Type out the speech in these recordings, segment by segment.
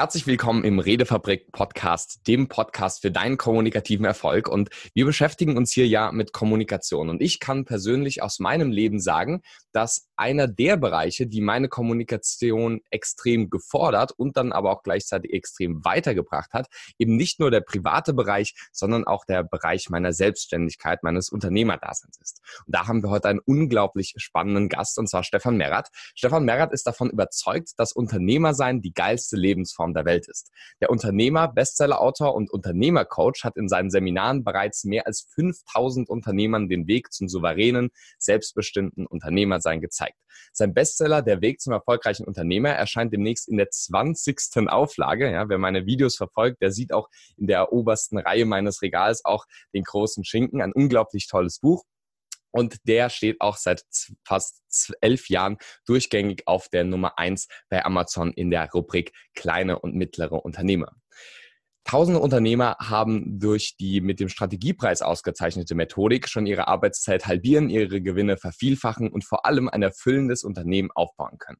Herzlich willkommen im Redefabrik Podcast, dem Podcast für deinen kommunikativen Erfolg. Und wir beschäftigen uns hier ja mit Kommunikation. Und ich kann persönlich aus meinem Leben sagen, dass einer der Bereiche, die meine Kommunikation extrem gefordert und dann aber auch gleichzeitig extrem weitergebracht hat, eben nicht nur der private Bereich, sondern auch der Bereich meiner Selbstständigkeit, meines Unternehmerdaseins ist. Und da haben wir heute einen unglaublich spannenden Gast, und zwar Stefan Merrath. Stefan Merrath ist davon überzeugt, dass Unternehmersein die geilste Lebensform der Welt ist. Der Unternehmer, Bestsellerautor und Unternehmercoach hat in seinen Seminaren bereits mehr als 5000 Unternehmern den Weg zum souveränen, selbstbestimmten Unternehmersein gezeigt. Sein Bestseller Der Weg zum erfolgreichen Unternehmer erscheint demnächst in der 20. Auflage. Ja, wer meine Videos verfolgt, der sieht auch in der obersten Reihe meines Regals auch den großen Schinken. Ein unglaublich tolles Buch. Und der steht auch seit fast elf Jahren durchgängig auf der Nummer eins bei Amazon in der Rubrik kleine und mittlere Unternehmer. Tausende Unternehmer haben durch die mit dem Strategiepreis ausgezeichnete Methodik schon ihre Arbeitszeit halbieren, ihre Gewinne vervielfachen und vor allem ein erfüllendes Unternehmen aufbauen können.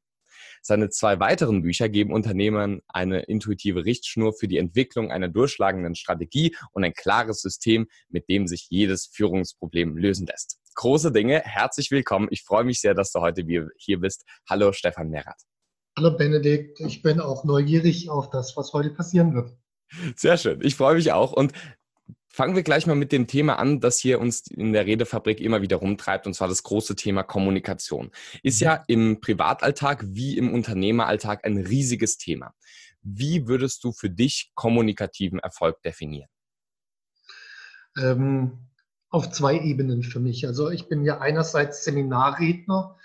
Seine zwei weiteren Bücher geben Unternehmern eine intuitive Richtschnur für die Entwicklung einer durchschlagenden Strategie und ein klares System, mit dem sich jedes Führungsproblem lösen lässt. Große Dinge, herzlich willkommen. Ich freue mich sehr, dass du heute hier bist. Hallo Stefan Merath. Hallo Benedikt, ich bin auch neugierig auf das, was heute passieren wird. Sehr schön, ich freue mich auch. Und Fangen wir gleich mal mit dem Thema an, das hier uns in der Redefabrik immer wieder rumtreibt, und zwar das große Thema Kommunikation. Ist ja mhm. im Privatalltag wie im Unternehmeralltag ein riesiges Thema. Wie würdest du für dich kommunikativen Erfolg definieren? Ähm, auf zwei Ebenen für mich. Also ich bin ja einerseits Seminarredner,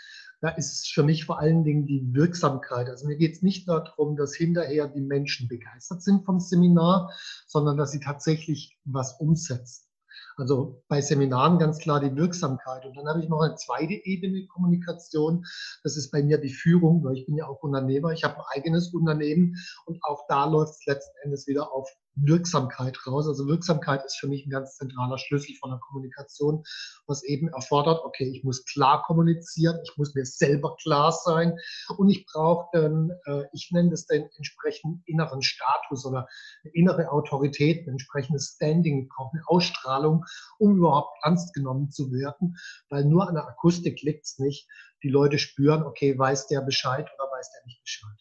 da ist für mich vor allen Dingen die Wirksamkeit. Also mir geht es nicht darum, dass hinterher die Menschen begeistert sind vom Seminar, sondern dass sie tatsächlich was umsetzen. Also bei Seminaren ganz klar die Wirksamkeit. Und dann habe ich noch eine zweite Ebene Kommunikation. Das ist bei mir die Führung, weil ich bin ja auch Unternehmer. Ich habe ein eigenes Unternehmen und auch da läuft es letzten Endes wieder auf Wirksamkeit raus. Also Wirksamkeit ist für mich ein ganz zentraler Schlüssel von der Kommunikation, was eben erfordert, okay, ich muss klar kommunizieren, ich muss mir selber klar sein und ich brauche dann, äh, ich nenne das den entsprechenden inneren Status oder eine innere Autorität, ein entsprechendes Standing, ich brauche eine Ausstrahlung, um überhaupt ernst genommen zu werden, weil nur an der Akustik liegt es nicht. Die Leute spüren, okay, weiß der Bescheid oder weiß der nicht Bescheid.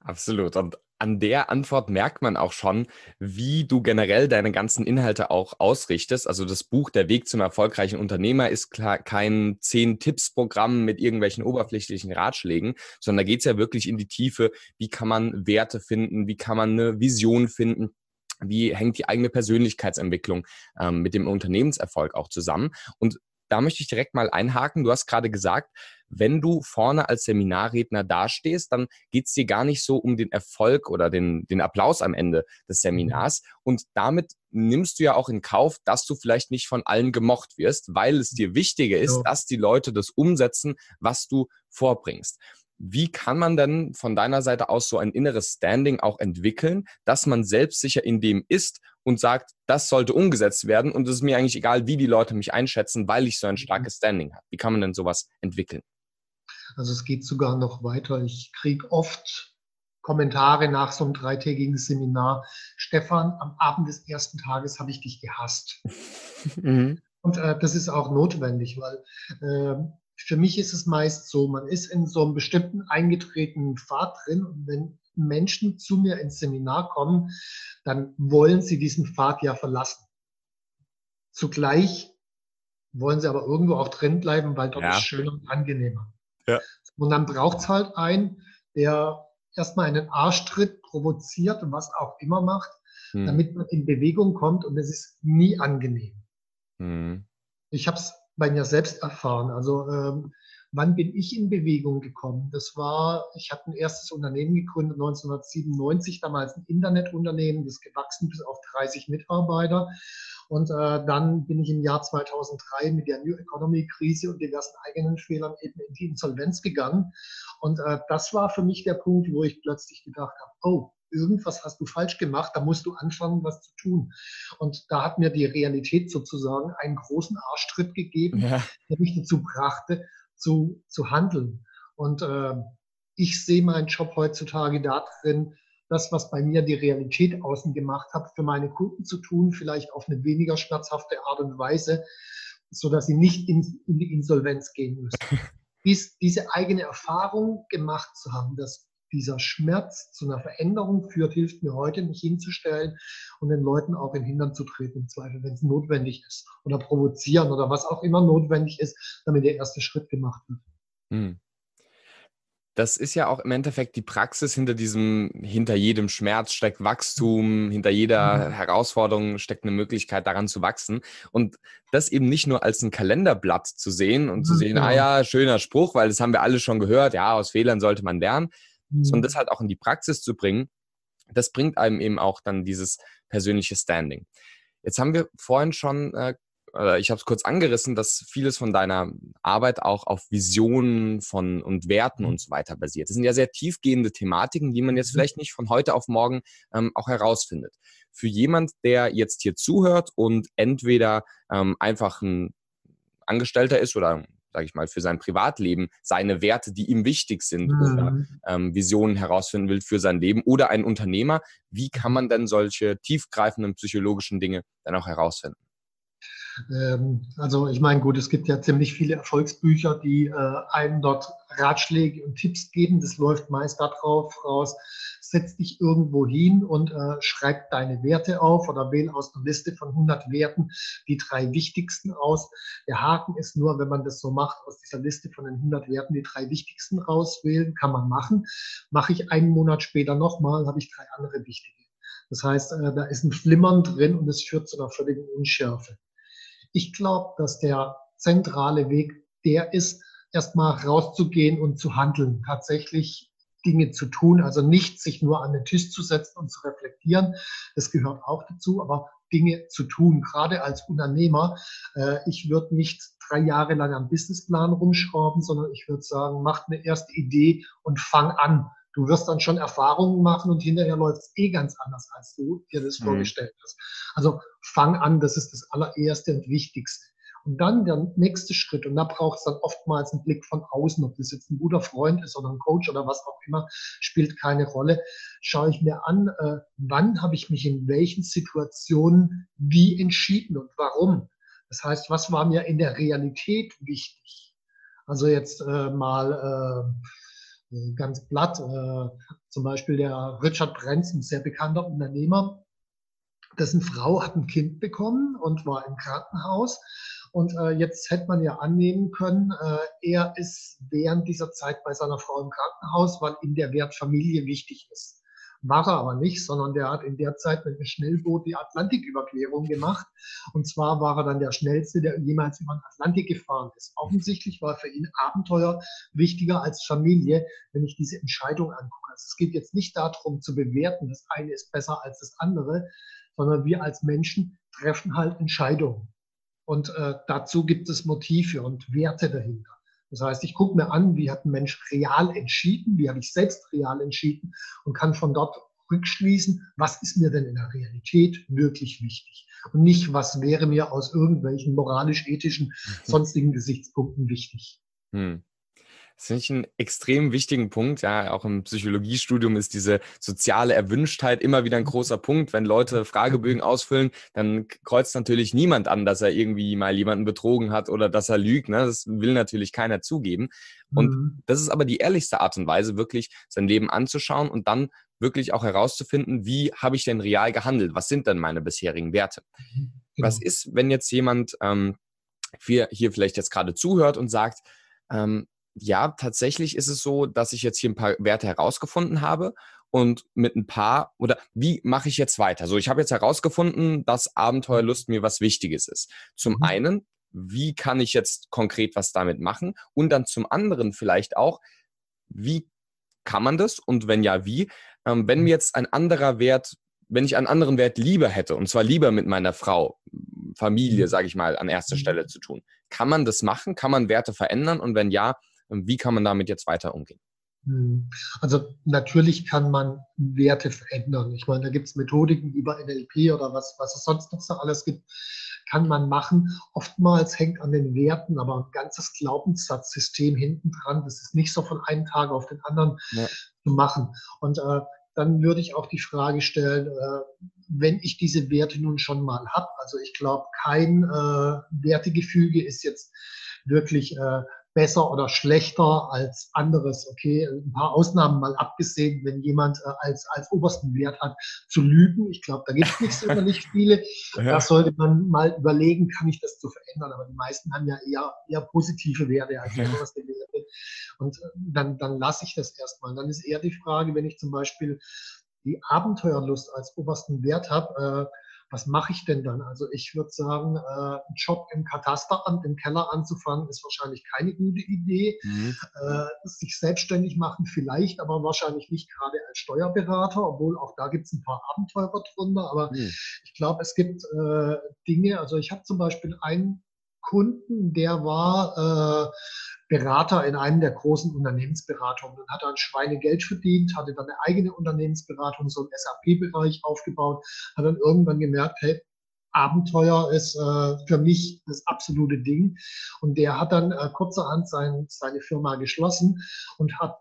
Absolut. Und an der Antwort merkt man auch schon, wie du generell deine ganzen Inhalte auch ausrichtest. Also das Buch Der Weg zum erfolgreichen Unternehmer ist klar kein Zehn-Tipps-Programm mit irgendwelchen oberflächlichen Ratschlägen, sondern da geht es ja wirklich in die Tiefe. Wie kann man Werte finden? Wie kann man eine Vision finden? Wie hängt die eigene Persönlichkeitsentwicklung ähm, mit dem Unternehmenserfolg auch zusammen? Und da möchte ich direkt mal einhaken. Du hast gerade gesagt, wenn du vorne als Seminarredner dastehst, dann geht es dir gar nicht so um den Erfolg oder den, den Applaus am Ende des mhm. Seminars. Und damit nimmst du ja auch in Kauf, dass du vielleicht nicht von allen gemocht wirst, weil es dir wichtiger ist, ja. dass die Leute das umsetzen, was du vorbringst. Wie kann man denn von deiner Seite aus so ein inneres Standing auch entwickeln, dass man selbstsicher in dem ist und sagt, das sollte umgesetzt werden und es ist mir eigentlich egal, wie die Leute mich einschätzen, weil ich so ein mhm. starkes Standing habe. Wie kann man denn sowas entwickeln? Also es geht sogar noch weiter. Ich kriege oft Kommentare nach so einem dreitägigen Seminar. Stefan, am Abend des ersten Tages habe ich dich gehasst. Mhm. Und äh, das ist auch notwendig, weil äh, für mich ist es meist so, man ist in so einem bestimmten eingetretenen Pfad drin und wenn Menschen zu mir ins Seminar kommen, dann wollen sie diesen Pfad ja verlassen. Zugleich wollen sie aber irgendwo auch drin bleiben, weil dort ja. ist schöner und angenehmer. Ja. Und dann braucht es halt einen, der erstmal einen Arschtritt provoziert und was auch immer macht, hm. damit man in Bewegung kommt und es ist nie angenehm. Hm. Ich habe es bei mir selbst erfahren. Also ähm, wann bin ich in Bewegung gekommen? Das war, ich habe ein erstes Unternehmen gegründet 1997, damals ein Internetunternehmen, das gewachsen bis auf 30 Mitarbeiter. Und äh, dann bin ich im Jahr 2003 mit der New Economy Krise und diversen eigenen Fehlern eben in die Insolvenz gegangen. Und äh, das war für mich der Punkt, wo ich plötzlich gedacht habe, oh, irgendwas hast du falsch gemacht, da musst du anfangen, was zu tun. Und da hat mir die Realität sozusagen einen großen Arschtritt gegeben, ja. der mich dazu brachte, zu, zu handeln. Und äh, ich sehe meinen Job heutzutage darin, das, was bei mir die Realität außen gemacht hat, für meine Kunden zu tun, vielleicht auf eine weniger schmerzhafte Art und Weise, so dass sie nicht in, in die Insolvenz gehen müssen. Dies, diese eigene Erfahrung gemacht zu haben, dass dieser Schmerz zu einer Veränderung führt, hilft mir heute, mich hinzustellen und den Leuten auch in Hintern zu treten, im Zweifel, wenn es notwendig ist. Oder provozieren oder was auch immer notwendig ist, damit der erste Schritt gemacht wird. Hm das ist ja auch im Endeffekt die Praxis hinter diesem, hinter jedem Schmerz steckt Wachstum, hinter jeder mhm. Herausforderung steckt eine Möglichkeit daran zu wachsen. Und das eben nicht nur als ein Kalenderblatt zu sehen und mhm. zu sehen, ah ja, schöner Spruch, weil das haben wir alle schon gehört, ja, aus Fehlern sollte man lernen, mhm. sondern das halt auch in die Praxis zu bringen, das bringt einem eben auch dann dieses persönliche Standing. Jetzt haben wir vorhin schon äh, ich habe es kurz angerissen, dass vieles von deiner Arbeit auch auf Visionen von und Werten mhm. und so weiter basiert. Das sind ja sehr tiefgehende Thematiken, die man jetzt mhm. vielleicht nicht von heute auf morgen ähm, auch herausfindet. Für jemand, der jetzt hier zuhört und entweder ähm, einfach ein Angestellter ist oder sage ich mal, für sein Privatleben seine Werte, die ihm wichtig sind mhm. oder ähm, Visionen herausfinden will für sein Leben oder ein Unternehmer, wie kann man denn solche tiefgreifenden psychologischen Dinge dann auch herausfinden? Ähm, also ich meine, gut, es gibt ja ziemlich viele Erfolgsbücher, die äh, einem dort Ratschläge und Tipps geben. Das läuft meist darauf raus, setz dich irgendwo hin und äh, schreib deine Werte auf oder wähl aus einer Liste von 100 Werten die drei wichtigsten aus. Der Haken ist nur, wenn man das so macht, aus dieser Liste von den 100 Werten die drei wichtigsten rauswählen, kann man machen. Mache ich einen Monat später nochmal, habe ich drei andere wichtige. Das heißt, äh, da ist ein Flimmern drin und es führt zu einer völligen Unschärfe. Ich glaube, dass der zentrale Weg der ist, erstmal rauszugehen und zu handeln, tatsächlich Dinge zu tun, also nicht sich nur an den Tisch zu setzen und zu reflektieren. Das gehört auch dazu, aber Dinge zu tun, gerade als Unternehmer. Äh, ich würde nicht drei Jahre lang am Businessplan rumschrauben, sondern ich würde sagen, mach eine erste Idee und fang an. Du wirst dann schon Erfahrungen machen und hinterher läuft es eh ganz anders, als du dir das mhm. vorgestellt hast. Also fang an, das ist das allererste und wichtigste. Und dann der nächste Schritt, und da braucht es dann oftmals einen Blick von außen, ob das jetzt ein guter Freund ist oder ein Coach oder was auch immer, spielt keine Rolle. Schaue ich mir an, äh, wann habe ich mich in welchen Situationen wie entschieden und warum. Das heißt, was war mir in der Realität wichtig? Also jetzt äh, mal äh, ganz platt. Äh, zum Beispiel der Richard Brenz, ein sehr bekannter Unternehmer, dessen Frau hat ein Kind bekommen und war im Krankenhaus. Und äh, jetzt hätte man ja annehmen können, äh, er ist während dieser Zeit bei seiner Frau im Krankenhaus, weil ihm der Wert Familie wichtig ist. War er aber nicht, sondern der hat in der Zeit mit einem Schnellboot die Atlantiküberquerung gemacht. Und zwar war er dann der Schnellste, der jemals über den Atlantik gefahren ist. Offensichtlich war für ihn Abenteuer wichtiger als Familie, wenn ich diese Entscheidung angucke. Also es geht jetzt nicht darum zu bewerten, das eine ist besser als das andere, sondern wir als Menschen treffen halt Entscheidungen. Und äh, dazu gibt es Motive und Werte dahinter. Das heißt, ich gucke mir an, wie hat ein Mensch real entschieden, wie habe ich selbst real entschieden und kann von dort rückschließen, was ist mir denn in der Realität wirklich wichtig und nicht, was wäre mir aus irgendwelchen moralisch-ethischen, sonstigen Gesichtspunkten wichtig. Hm. Das finde ich einen extrem wichtigen Punkt. Ja, auch im Psychologiestudium ist diese soziale Erwünschtheit immer wieder ein großer Punkt. Wenn Leute Fragebögen ausfüllen, dann kreuzt natürlich niemand an, dass er irgendwie mal jemanden betrogen hat oder dass er lügt. Ne? Das will natürlich keiner zugeben. Und mhm. das ist aber die ehrlichste Art und Weise, wirklich sein Leben anzuschauen und dann wirklich auch herauszufinden, wie habe ich denn real gehandelt? Was sind denn meine bisherigen Werte? Mhm. Was genau. ist, wenn jetzt jemand ähm, hier, hier vielleicht jetzt gerade zuhört und sagt, ähm, ja, tatsächlich ist es so, dass ich jetzt hier ein paar Werte herausgefunden habe und mit ein paar oder wie mache ich jetzt weiter? So, ich habe jetzt herausgefunden, dass Abenteuerlust mir was Wichtiges ist. Zum mhm. einen, wie kann ich jetzt konkret was damit machen? Und dann zum anderen vielleicht auch, wie kann man das? Und wenn ja, wie? Ähm, wenn mir jetzt ein anderer Wert, wenn ich einen anderen Wert lieber hätte, und zwar lieber mit meiner Frau, Familie, mhm. sage ich mal, an erster mhm. Stelle zu tun, kann man das machen? Kann man Werte verändern? Und wenn ja, wie kann man damit jetzt weiter umgehen? Hm. Also natürlich kann man Werte verändern. Ich meine, da gibt es Methodiken über NLP oder was, was es sonst noch so alles gibt, kann man machen. Oftmals hängt an den Werten aber ein ganzes Glaubenssatzsystem hinten dran. Das ist nicht so von einem Tag auf den anderen ja. zu machen. Und äh, dann würde ich auch die Frage stellen, äh, wenn ich diese Werte nun schon mal habe. Also ich glaube, kein äh, Wertegefüge ist jetzt wirklich äh, besser oder schlechter als anderes. Okay, ein paar Ausnahmen mal abgesehen, wenn jemand äh, als, als obersten Wert hat, zu lügen. Ich glaube, da gibt es nicht so nicht viele. Ja. Da sollte man mal überlegen, kann ich das zu verändern. Aber die meisten haben ja eher, eher positive Werte als ja. oberste Werte. Und äh, dann, dann lasse ich das erstmal. Dann ist eher die Frage, wenn ich zum Beispiel die Abenteuerlust als obersten Wert habe, äh, was mache ich denn dann? Also ich würde sagen, äh, einen Job im Katasteramt, im Keller anzufangen, ist wahrscheinlich keine gute Idee. Mhm. Äh, sich selbstständig machen vielleicht, aber wahrscheinlich nicht gerade als Steuerberater, obwohl auch da gibt es ein paar Abenteurer drunter. Aber mhm. ich glaube, es gibt äh, Dinge, also ich habe zum Beispiel einen Kunden, der war äh, Berater in einem der großen Unternehmensberatungen. Dann hat er ein Schweinegeld verdient, hatte dann eine eigene Unternehmensberatung, so einen SAP-Bereich aufgebaut, hat dann irgendwann gemerkt, hey, Abenteuer ist äh, für mich das absolute Ding. Und der hat dann äh, kurzerhand sein, seine Firma geschlossen und hat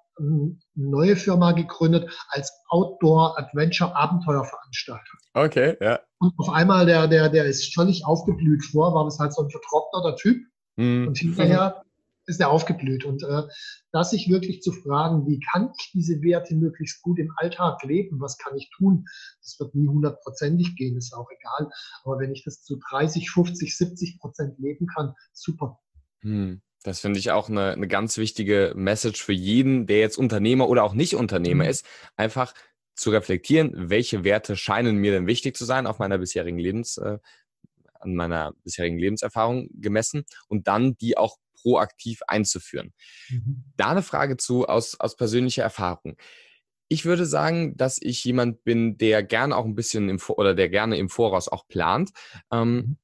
neue Firma gegründet als Outdoor Adventure Abenteuerveranstalter. Okay, ja. Und auf einmal, der, der, der ist völlig aufgeblüht vor, war das halt so ein vertrockneter Typ. Mhm. Und hinterher ist er aufgeblüht. Und äh, das sich wirklich zu fragen, wie kann ich diese Werte möglichst gut im Alltag leben, was kann ich tun, das wird nie hundertprozentig gehen, ist auch egal. Aber wenn ich das zu 30, 50, 70 Prozent leben kann, super. Hm. Das finde ich auch eine, eine ganz wichtige Message für jeden, der jetzt Unternehmer oder auch nicht Unternehmer mhm. ist, einfach zu reflektieren, welche Werte scheinen mir denn wichtig zu sein auf meiner bisherigen Lebens, äh, an meiner bisherigen Lebenserfahrung gemessen und dann die auch proaktiv einzuführen. Mhm. Da eine Frage zu aus, aus persönlicher Erfahrung. Ich würde sagen, dass ich jemand bin, der gerne auch ein bisschen im oder der gerne im Voraus auch plant. Ähm, mhm.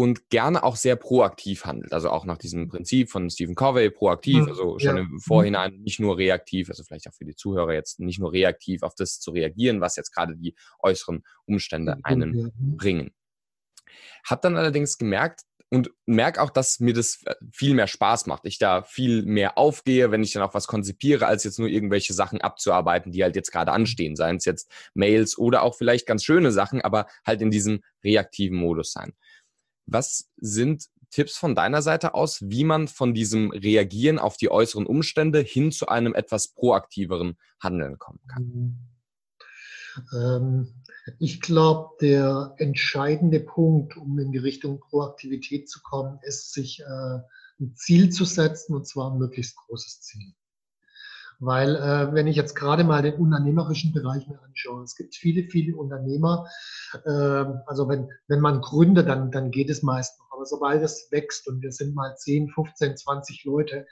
Und gerne auch sehr proaktiv handelt. Also auch nach diesem Prinzip von Stephen Covey, proaktiv, mhm. also schon ja. im mhm. Vorhinein nicht nur reaktiv, also vielleicht auch für die Zuhörer jetzt nicht nur reaktiv auf das zu reagieren, was jetzt gerade die äußeren Umstände einen bringen. Hab dann allerdings gemerkt, und merke auch, dass mir das äh, viel mehr Spaß macht. Ich da viel mehr aufgehe, wenn ich dann auch was konzipiere, als jetzt nur irgendwelche Sachen abzuarbeiten, die halt jetzt gerade anstehen. Seien es jetzt Mails oder auch vielleicht ganz schöne Sachen, aber halt in diesem reaktiven Modus sein. Was sind Tipps von deiner Seite aus, wie man von diesem Reagieren auf die äußeren Umstände hin zu einem etwas proaktiveren Handeln kommen kann? Ähm, ich glaube, der entscheidende Punkt, um in die Richtung Proaktivität zu kommen, ist, sich äh, ein Ziel zu setzen, und zwar ein möglichst großes Ziel. Weil äh, wenn ich jetzt gerade mal den unternehmerischen Bereich mir anschaue, es gibt viele, viele Unternehmer, äh, also wenn, wenn man gründet, dann, dann geht es meist noch. Aber sobald es wächst und wir sind mal 10, 15, 20 Leute,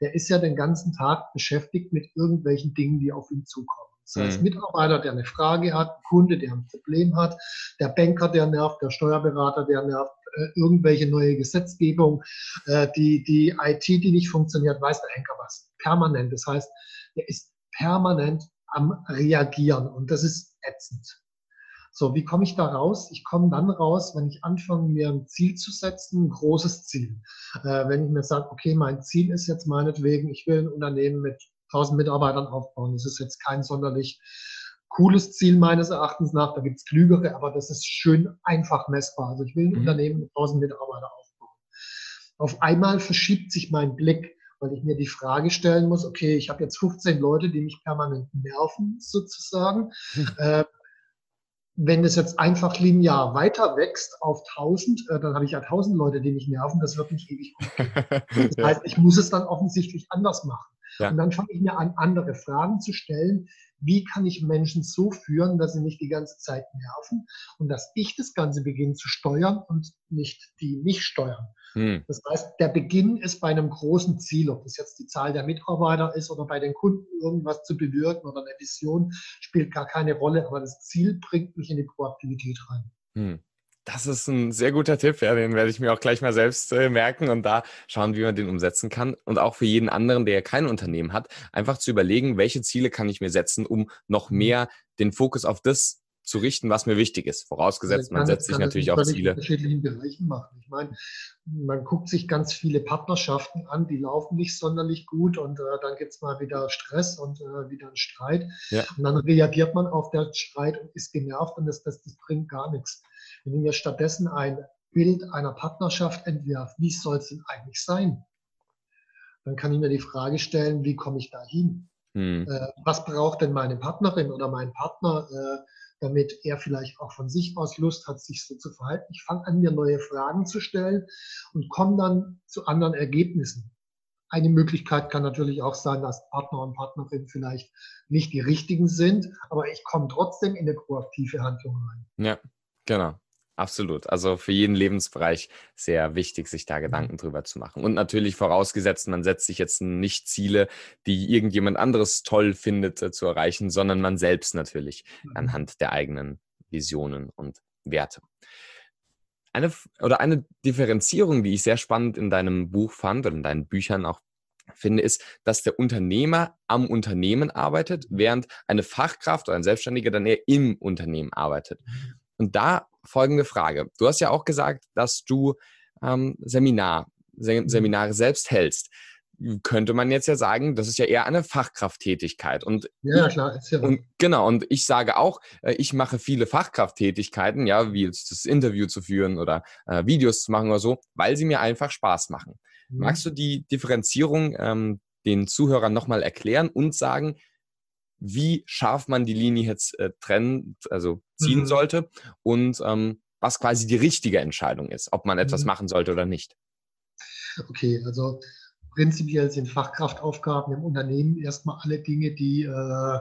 der ist ja den ganzen Tag beschäftigt mit irgendwelchen Dingen, die auf ihn zukommen. Das heißt, mhm. Mitarbeiter, der eine Frage hat, Kunde, der ein Problem hat, der Banker, der nervt, der Steuerberater, der nervt, äh, irgendwelche neue Gesetzgebung, äh, die, die IT, die nicht funktioniert, weiß der Henker was. Permanent. Das heißt, der ist permanent am Reagieren und das ist ätzend. So, wie komme ich da raus? Ich komme dann raus, wenn ich anfange, mir ein Ziel zu setzen, ein großes Ziel. Äh, wenn ich mir sage, okay, mein Ziel ist jetzt meinetwegen, ich will ein Unternehmen mit 1000 Mitarbeitern aufbauen. Das ist jetzt kein sonderlich cooles Ziel meines Erachtens nach. Da gibt es klügere, aber das ist schön einfach messbar. Also ich will ein mhm. Unternehmen mit 1000 Mitarbeitern aufbauen. Auf einmal verschiebt sich mein Blick, weil ich mir die Frage stellen muss, okay, ich habe jetzt 15 Leute, die mich permanent nerven, sozusagen. Mhm. Äh, wenn es jetzt einfach linear weiter wächst auf 1000, äh, dann habe ich ja 1000 Leute, die mich nerven. Das wird nicht ewig gut. Das heißt, ich muss es dann offensichtlich anders machen. Ja. Und dann fange ich mir an, andere Fragen zu stellen. Wie kann ich Menschen so führen, dass sie nicht die ganze Zeit nerven und dass ich das Ganze beginne zu steuern und nicht die mich steuern? Hm. Das heißt, der Beginn ist bei einem großen Ziel, ob das jetzt die Zahl der Mitarbeiter ist oder bei den Kunden irgendwas zu bewirken oder eine Vision, spielt gar keine Rolle, aber das Ziel bringt mich in die Proaktivität rein. Hm. Das ist ein sehr guter Tipp, ja, den werde ich mir auch gleich mal selbst äh, merken und da schauen, wie man den umsetzen kann. Und auch für jeden anderen, der kein Unternehmen hat, einfach zu überlegen, welche Ziele kann ich mir setzen, um noch mhm. mehr den Fokus auf das zu richten, was mir wichtig ist. Vorausgesetzt, man setzt sich natürlich auch Ziele. In unterschiedlichen Bereichen machen. Ich meine, man guckt sich ganz viele Partnerschaften an, die laufen nicht sonderlich gut und äh, dann gibt es mal wieder Stress und äh, wieder einen Streit. Ja. Und dann reagiert man auf den Streit und ist genervt und das, das, das bringt gar nichts. Wenn ich mir stattdessen ein Bild einer Partnerschaft entwerfe, wie soll es denn eigentlich sein? Dann kann ich mir die Frage stellen, wie komme ich da hin? Hm. Äh, was braucht denn meine Partnerin oder mein Partner, äh, damit er vielleicht auch von sich aus Lust hat, sich so zu verhalten? Ich fange an, mir neue Fragen zu stellen und komme dann zu anderen Ergebnissen. Eine Möglichkeit kann natürlich auch sein, dass Partner und Partnerin vielleicht nicht die richtigen sind, aber ich komme trotzdem in eine proaktive Handlung rein. Ja, genau. Absolut. Also für jeden Lebensbereich sehr wichtig, sich da. Gedanken drüber zu machen. Und natürlich vorausgesetzt, man setzt sich jetzt nicht Ziele, die irgendjemand anderes toll findet äh, zu erreichen, sondern man selbst natürlich mhm. anhand der eigenen Visionen und Werte. Eine oder eine Differenzierung, die ich sehr spannend in deinem Buch fand und in deinen Büchern auch finde, ist, dass der Unternehmer am Unternehmen arbeitet, während eine Fachkraft oder ein Selbstständiger dann eher im Unternehmen arbeitet. Mhm. Und da folgende Frage. Du hast ja auch gesagt, dass du ähm, Seminar, Se Seminare selbst hältst. Könnte man jetzt ja sagen, das ist ja eher eine Fachkrafttätigkeit. Und ja, klar. Ist ja und, genau, und ich sage auch, äh, ich mache viele Fachkrafttätigkeiten, ja, wie jetzt das Interview zu führen oder äh, Videos zu machen oder so, weil sie mir einfach Spaß machen. Mhm. Magst du die Differenzierung ähm, den Zuhörern nochmal erklären und sagen, wie scharf man die Linie jetzt äh, trennen, also ziehen mhm. sollte und ähm, was quasi die richtige Entscheidung ist, ob man etwas mhm. machen sollte oder nicht. Okay, also prinzipiell sind Fachkraftaufgaben im Unternehmen erstmal alle Dinge, die äh,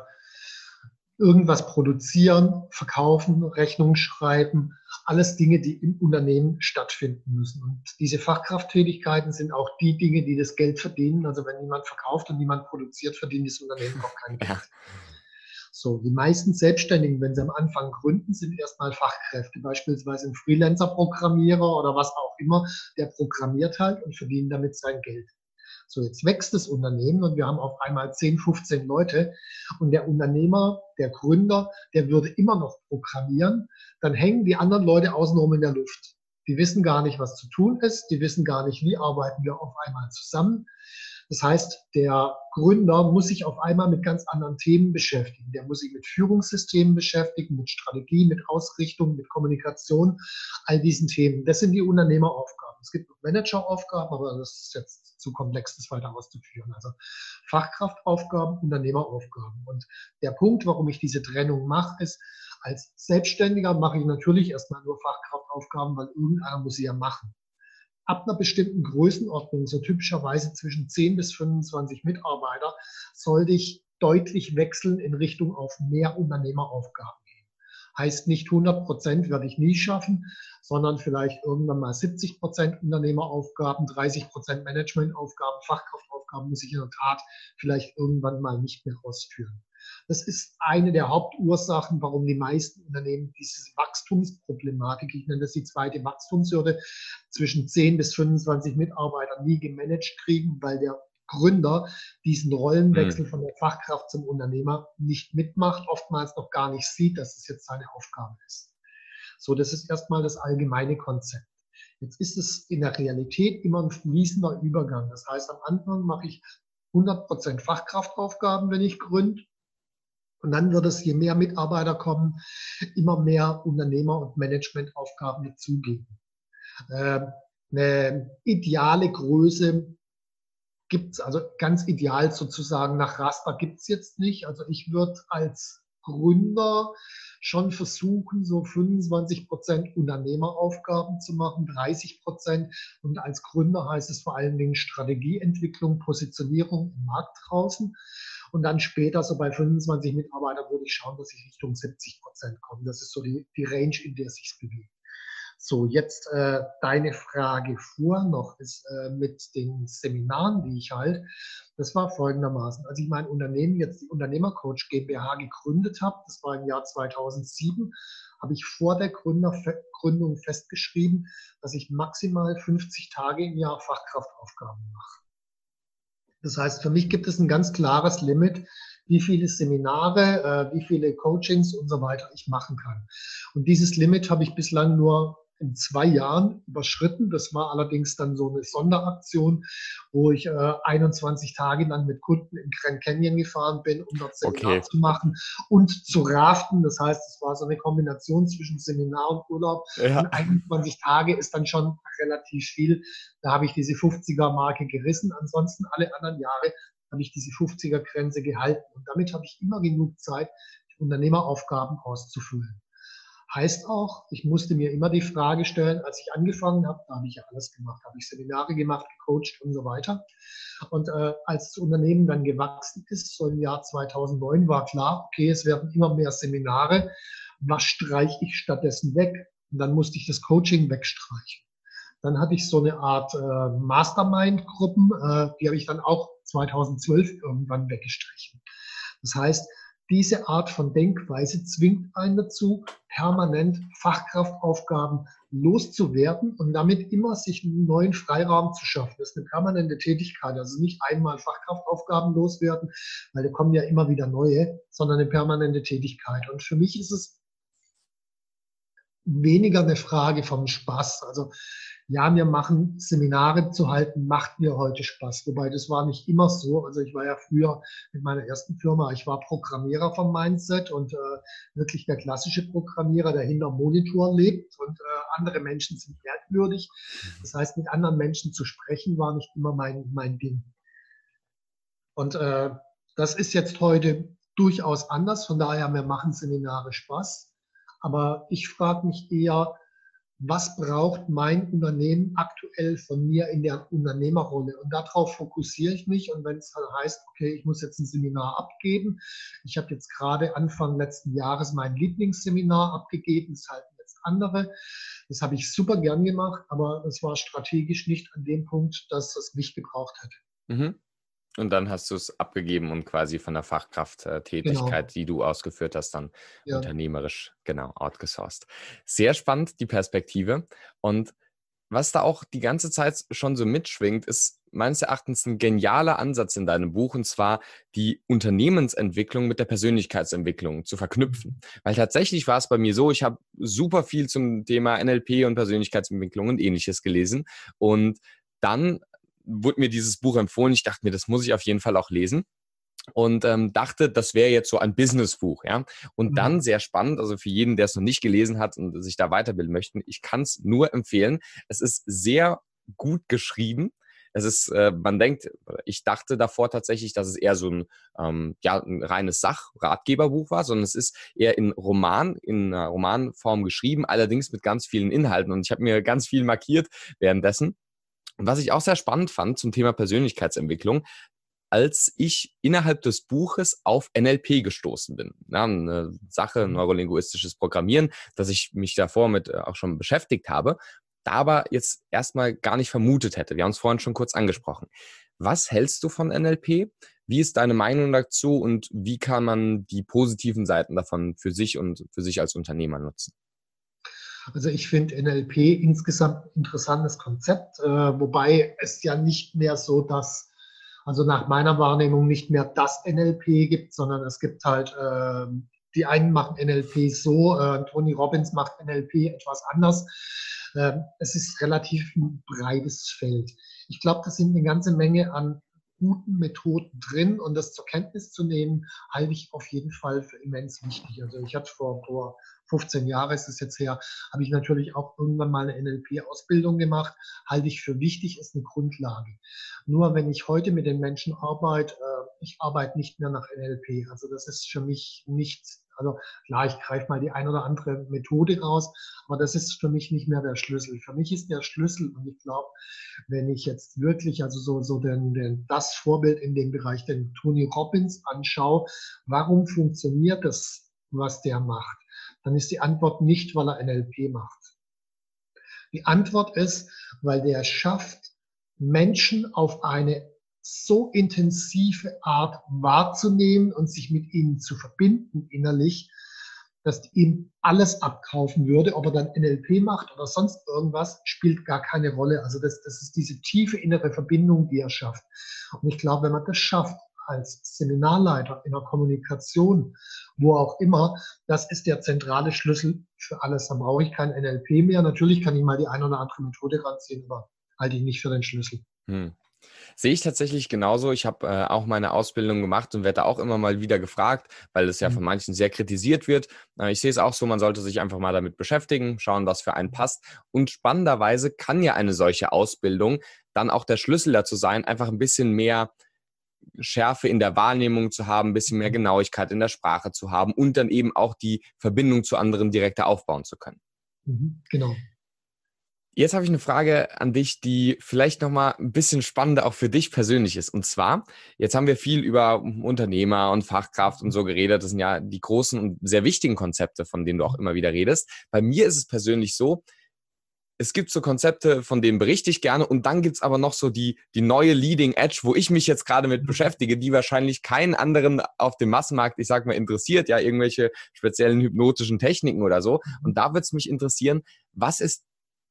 irgendwas produzieren, verkaufen, Rechnungen schreiben, alles Dinge, die im Unternehmen stattfinden müssen. Und diese Fachkrafttätigkeiten sind auch die Dinge, die das Geld verdienen. Also wenn niemand verkauft und niemand produziert, verdient das Unternehmen auch kein Geld. Ja. So, die meisten Selbstständigen, wenn sie am Anfang gründen, sind erstmal Fachkräfte, beispielsweise ein Freelancer-Programmierer oder was auch immer, der programmiert halt und verdient damit sein Geld. So, jetzt wächst das Unternehmen und wir haben auf einmal 10, 15 Leute und der Unternehmer, der Gründer, der würde immer noch programmieren, dann hängen die anderen Leute außenrum in der Luft. Die wissen gar nicht, was zu tun ist, die wissen gar nicht, wie arbeiten wir auf einmal zusammen. Das heißt, der Gründer muss sich auf einmal mit ganz anderen Themen beschäftigen. Der muss sich mit Führungssystemen beschäftigen, mit Strategie, mit Ausrichtung, mit Kommunikation, all diesen Themen. Das sind die Unternehmeraufgaben. Es gibt Manageraufgaben, aber das ist jetzt zu komplex, das weiter auszuführen. Also Fachkraftaufgaben, Unternehmeraufgaben. Und der Punkt, warum ich diese Trennung mache, ist, als Selbstständiger mache ich natürlich erstmal nur Fachkraftaufgaben, weil irgendeiner muss sie ja machen ab einer bestimmten Größenordnung, so typischerweise zwischen 10 bis 25 Mitarbeiter, sollte ich deutlich wechseln in Richtung auf mehr Unternehmeraufgaben gehen. Heißt nicht 100 Prozent werde ich nie schaffen, sondern vielleicht irgendwann mal 70 Prozent Unternehmeraufgaben, 30 Prozent Managementaufgaben, Fachkraftaufgaben muss ich in der Tat vielleicht irgendwann mal nicht mehr ausführen. Das ist eine der Hauptursachen, warum die meisten Unternehmen diese Wachstumsproblematik, ich nenne das die zweite Wachstumshürde, zwischen 10 bis 25 Mitarbeitern nie gemanagt kriegen, weil der Gründer diesen Rollenwechsel mhm. von der Fachkraft zum Unternehmer nicht mitmacht, oftmals noch gar nicht sieht, dass es jetzt seine Aufgabe ist. So, das ist erstmal das allgemeine Konzept. Jetzt ist es in der Realität immer ein fließender Übergang. Das heißt, am Anfang mache ich 100% Fachkraftaufgaben, wenn ich gründe. Und dann wird es, je mehr Mitarbeiter kommen, immer mehr Unternehmer- und Managementaufgaben dazugeben. Ähm, eine ideale Größe gibt es, also ganz ideal sozusagen nach Raster gibt es jetzt nicht. Also ich würde als Gründer schon versuchen, so 25 Prozent Unternehmeraufgaben zu machen, 30 Prozent. Und als Gründer heißt es vor allen Dingen Strategieentwicklung, Positionierung im Markt draußen. Und dann später, so bei 25 Mitarbeitern, würde ich schauen, dass ich Richtung 70 Prozent komme. Das ist so die, die Range, in der es sich bewegt. So, jetzt äh, deine Frage vor noch ist äh, mit den Seminaren, die ich halte. Das war folgendermaßen. Als ich mein Unternehmen, jetzt die Unternehmercoach GmbH gegründet habe, das war im Jahr 2007, habe ich vor der Gründung festgeschrieben, dass ich maximal 50 Tage im Jahr Fachkraftaufgaben mache. Das heißt, für mich gibt es ein ganz klares Limit, wie viele Seminare, äh, wie viele Coachings und so weiter ich machen kann. Und dieses Limit habe ich bislang nur in zwei Jahren überschritten. Das war allerdings dann so eine Sonderaktion, wo ich äh, 21 Tage lang mit Kunden in Grand Canyon gefahren bin, um dort Seminar okay. zu machen und zu raften. Das heißt, es war so eine Kombination zwischen Seminar und Urlaub. Ja. Und 21 Tage ist dann schon relativ viel. Da habe ich diese 50er-Marke gerissen. Ansonsten alle anderen Jahre habe ich diese 50er-Grenze gehalten. Und damit habe ich immer genug Zeit, Unternehmeraufgaben auszufüllen. Heißt auch, ich musste mir immer die Frage stellen, als ich angefangen habe, da habe ich ja alles gemacht, habe ich Seminare gemacht, gecoacht und so weiter. Und äh, als das Unternehmen dann gewachsen ist, so im Jahr 2009, war klar, okay, es werden immer mehr Seminare. Was streiche ich stattdessen weg? Und dann musste ich das Coaching wegstreichen. Dann hatte ich so eine Art äh, Mastermind-Gruppen, äh, die habe ich dann auch 2012 irgendwann weggestrichen. Das heißt, diese Art von Denkweise zwingt einen dazu, permanent Fachkraftaufgaben loszuwerden und damit immer sich einen neuen Freiraum zu schaffen. Das ist eine permanente Tätigkeit. Also nicht einmal Fachkraftaufgaben loswerden, weil da kommen ja immer wieder neue, sondern eine permanente Tätigkeit. Und für mich ist es weniger eine Frage vom Spaß. Also ja, mir machen Seminare zu halten, macht mir heute Spaß. Wobei das war nicht immer so. Also ich war ja früher mit meiner ersten Firma, ich war Programmierer vom Mindset und äh, wirklich der klassische Programmierer, der hinter Monitor lebt und äh, andere Menschen sind merkwürdig. Das heißt, mit anderen Menschen zu sprechen war nicht immer mein, mein Ding. Und äh, das ist jetzt heute durchaus anders. Von daher, mir machen Seminare Spaß. Aber ich frage mich eher, was braucht mein Unternehmen aktuell von mir in der Unternehmerrolle. Und darauf fokussiere ich mich. Und wenn es dann heißt, okay, ich muss jetzt ein Seminar abgeben. Ich habe jetzt gerade Anfang letzten Jahres mein Lieblingsseminar abgegeben. Das halten jetzt andere. Das habe ich super gern gemacht, aber es war strategisch nicht an dem Punkt, dass es mich gebraucht hätte. Mhm. Und dann hast du es abgegeben und quasi von der Fachkrafttätigkeit, genau. die du ausgeführt hast, dann ja. unternehmerisch genau outgesourced. Sehr spannend, die Perspektive. Und was da auch die ganze Zeit schon so mitschwingt, ist meines Erachtens ein genialer Ansatz in deinem Buch, und zwar die Unternehmensentwicklung mit der Persönlichkeitsentwicklung zu verknüpfen. Weil tatsächlich war es bei mir so, ich habe super viel zum Thema NLP und Persönlichkeitsentwicklung und ähnliches gelesen. Und dann wurde mir dieses Buch empfohlen. Ich dachte mir, das muss ich auf jeden Fall auch lesen und ähm, dachte, das wäre jetzt so ein Businessbuch, ja. Und mhm. dann sehr spannend, also für jeden, der es noch nicht gelesen hat und sich da weiterbilden möchte, ich kann es nur empfehlen. Es ist sehr gut geschrieben. Es ist, äh, man denkt, ich dachte davor tatsächlich, dass es eher so ein, ähm, ja, ein reines Sachratgeberbuch war, sondern es ist eher in Roman, in Romanform geschrieben, allerdings mit ganz vielen Inhalten. Und ich habe mir ganz viel markiert währenddessen. Und was ich auch sehr spannend fand zum Thema Persönlichkeitsentwicklung, als ich innerhalb des Buches auf NLP gestoßen bin. Ja, eine Sache, mhm. neurolinguistisches Programmieren, dass ich mich davor mit äh, auch schon beschäftigt habe, da aber jetzt erstmal gar nicht vermutet hätte. Wir haben es vorhin schon kurz angesprochen. Was hältst du von NLP? Wie ist deine Meinung dazu und wie kann man die positiven Seiten davon für sich und für sich als Unternehmer nutzen? Also ich finde NLP insgesamt ein interessantes Konzept, äh, wobei es ja nicht mehr so dass, also nach meiner Wahrnehmung nicht mehr das NLP gibt, sondern es gibt halt, äh, die einen machen NLP so, äh, Tony Robbins macht NLP etwas anders. Ähm, es ist relativ ein breites Feld. Ich glaube, da sind eine ganze Menge an guten Methoden drin und das zur Kenntnis zu nehmen, halte ich auf jeden Fall für immens wichtig. Also ich hatte vor, vor 15 Jahren ist es jetzt her, habe ich natürlich auch irgendwann mal eine NLP-Ausbildung gemacht, halte ich für wichtig, ist eine Grundlage. Nur wenn ich heute mit den Menschen arbeite, äh, ich arbeite nicht mehr nach NLP. Also das ist für mich nichts also klar, ich greife mal die ein oder andere Methode raus, aber das ist für mich nicht mehr der Schlüssel. Für mich ist der Schlüssel, und ich glaube, wenn ich jetzt wirklich also so, so den, den, das Vorbild in dem Bereich, den Tony Robbins anschaue, warum funktioniert das, was der macht, dann ist die Antwort nicht, weil er NLP macht. Die Antwort ist, weil der schafft, Menschen auf eine so intensive Art wahrzunehmen und sich mit ihnen zu verbinden innerlich, dass ihm alles abkaufen würde, ob er dann NLP macht oder sonst irgendwas, spielt gar keine Rolle. Also das, das ist diese tiefe innere Verbindung, die er schafft. Und ich glaube, wenn man das schafft, als Seminarleiter in der Kommunikation, wo auch immer, das ist der zentrale Schlüssel für alles. Da brauche ich kein NLP mehr. Natürlich kann ich mal die eine oder andere Methode ranziehen, aber halte ich nicht für den Schlüssel. Hm. Sehe ich tatsächlich genauso. Ich habe äh, auch meine Ausbildung gemacht und werde auch immer mal wieder gefragt, weil es ja von mhm. manchen sehr kritisiert wird. Äh, ich sehe es auch so, man sollte sich einfach mal damit beschäftigen, schauen, was für einen passt. Und spannenderweise kann ja eine solche Ausbildung dann auch der Schlüssel dazu sein, einfach ein bisschen mehr Schärfe in der Wahrnehmung zu haben, ein bisschen mehr mhm. Genauigkeit in der Sprache zu haben und dann eben auch die Verbindung zu anderen direkter aufbauen zu können. Mhm, genau. Jetzt habe ich eine Frage an dich, die vielleicht nochmal ein bisschen spannender auch für dich persönlich ist. Und zwar, jetzt haben wir viel über Unternehmer und Fachkraft und so geredet. Das sind ja die großen und sehr wichtigen Konzepte, von denen du auch immer wieder redest. Bei mir ist es persönlich so, es gibt so Konzepte, von denen berichte ich gerne. Und dann gibt es aber noch so die, die neue Leading Edge, wo ich mich jetzt gerade mit beschäftige, die wahrscheinlich keinen anderen auf dem Massenmarkt, ich sag mal, interessiert, ja, irgendwelche speziellen hypnotischen Techniken oder so. Und da wird es mich interessieren, was ist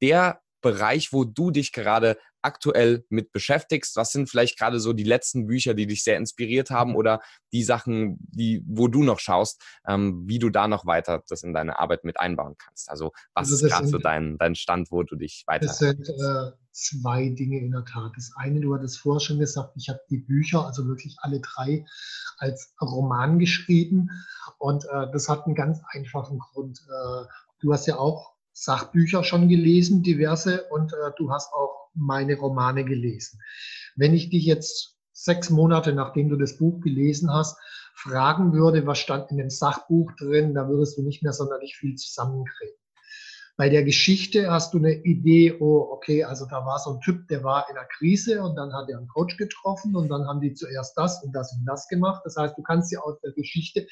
der Bereich, wo du dich gerade aktuell mit beschäftigst? Was sind vielleicht gerade so die letzten Bücher, die dich sehr inspiriert haben mhm. oder die Sachen, die, wo du noch schaust, ähm, wie du da noch weiter das in deine Arbeit mit einbauen kannst? Also was also ist gerade so dein, dein Stand, wo du dich weiter... Das sind äh, zwei Dinge in der Tat. Das eine, du hattest vorher schon gesagt, ich habe die Bücher, also wirklich alle drei, als Roman geschrieben und äh, das hat einen ganz einfachen Grund. Äh, du hast ja auch Sachbücher schon gelesen, diverse, und äh, du hast auch meine Romane gelesen. Wenn ich dich jetzt sechs Monate, nachdem du das Buch gelesen hast, fragen würde, was stand in dem Sachbuch drin, da würdest du nicht mehr sonderlich viel zusammenkriegen. Bei der Geschichte hast du eine Idee, oh, okay, also da war so ein Typ, der war in einer Krise und dann hat er einen Coach getroffen und dann haben die zuerst das und das und das gemacht. Das heißt, du kannst ja aus der Geschichte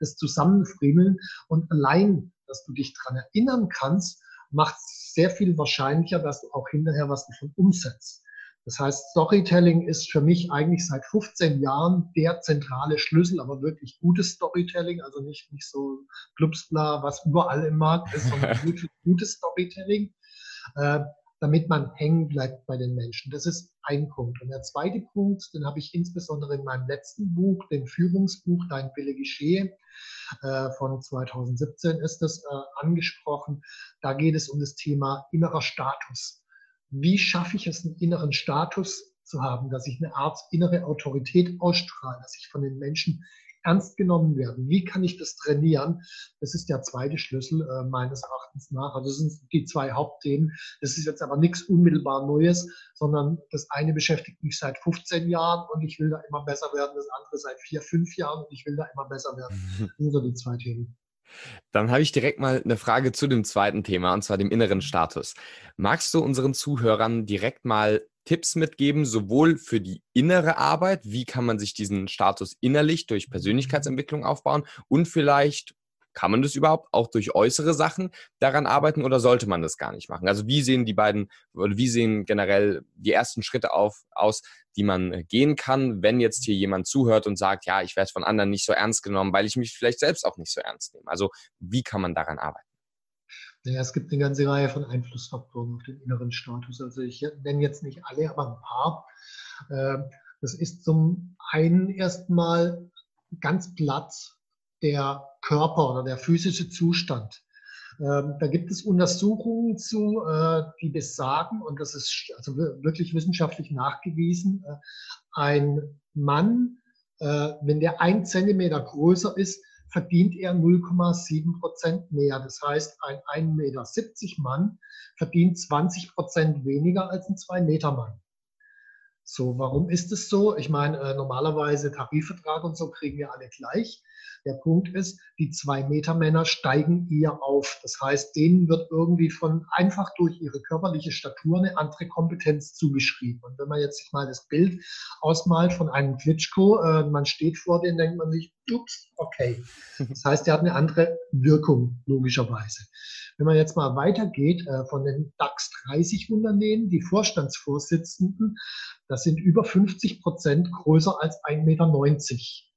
das zusammenfriemeln und allein dass du dich daran erinnern kannst, macht es sehr viel wahrscheinlicher, dass du auch hinterher was davon umsetzt. Das heißt, Storytelling ist für mich eigentlich seit 15 Jahren der zentrale Schlüssel, aber wirklich gutes Storytelling, also nicht, nicht so Clubsbla, was überall im Markt ist, sondern wirklich gutes Storytelling, äh, damit man hängen bleibt bei den Menschen. Das ist ein Punkt. Und der zweite Punkt, den habe ich insbesondere in meinem letzten Buch, dem Führungsbuch Dein Wille geschehe, äh, von 2017 ist das äh, angesprochen. Da geht es um das Thema innerer Status. Wie schaffe ich es, einen inneren Status zu haben, dass ich eine Art innere Autorität ausstrahle, dass ich von den Menschen ernst genommen werden. Wie kann ich das trainieren? Das ist der zweite Schlüssel äh, meines Erachtens nach. Also das sind die zwei Hauptthemen. Das ist jetzt aber nichts unmittelbar Neues, sondern das eine beschäftigt mich seit 15 Jahren und ich will da immer besser werden. Das andere seit vier, fünf Jahren und ich will da immer besser werden. Das sind so die zwei Themen. Dann habe ich direkt mal eine Frage zu dem zweiten Thema, und zwar dem inneren Status. Magst du unseren Zuhörern direkt mal Tipps mitgeben, sowohl für die innere Arbeit, wie kann man sich diesen Status innerlich durch Persönlichkeitsentwicklung aufbauen und vielleicht kann man das überhaupt auch durch äußere Sachen daran arbeiten oder sollte man das gar nicht machen? Also wie sehen die beiden oder wie sehen generell die ersten Schritte auf, aus, die man gehen kann, wenn jetzt hier jemand zuhört und sagt, ja, ich werde von anderen nicht so ernst genommen, weil ich mich vielleicht selbst auch nicht so ernst nehme. Also wie kann man daran arbeiten? Naja, es gibt eine ganze Reihe von Einflussfaktoren auf den inneren Status. Also ich nenne jetzt nicht alle, aber ein paar. Ähm, das ist zum einen erstmal ganz platt der Körper oder der physische Zustand. Ähm, da gibt es Untersuchungen zu, äh, die besagen, und das ist also wirklich wissenschaftlich nachgewiesen, äh, ein Mann, äh, wenn der ein Zentimeter größer ist, verdient er 0,7 Prozent mehr. Das heißt, ein 1,70 Meter Mann verdient 20 Prozent weniger als ein 2 Meter Mann. So, warum ist es so? Ich meine, äh, normalerweise Tarifvertrag und so kriegen wir alle gleich. Der Punkt ist, die Zwei-Meter-Männer steigen eher auf. Das heißt, denen wird irgendwie von einfach durch ihre körperliche Statur eine andere Kompetenz zugeschrieben. Und wenn man jetzt sich mal das Bild ausmalt von einem Klitschko, äh, man steht vor dem, denkt man sich, ups, okay. Das heißt, der hat eine andere Wirkung, logischerweise. Wenn man jetzt mal weitergeht äh, von den DAX 30 Unternehmen, die Vorstandsvorsitzenden, das sind über 50 Prozent größer als 1,90 Meter.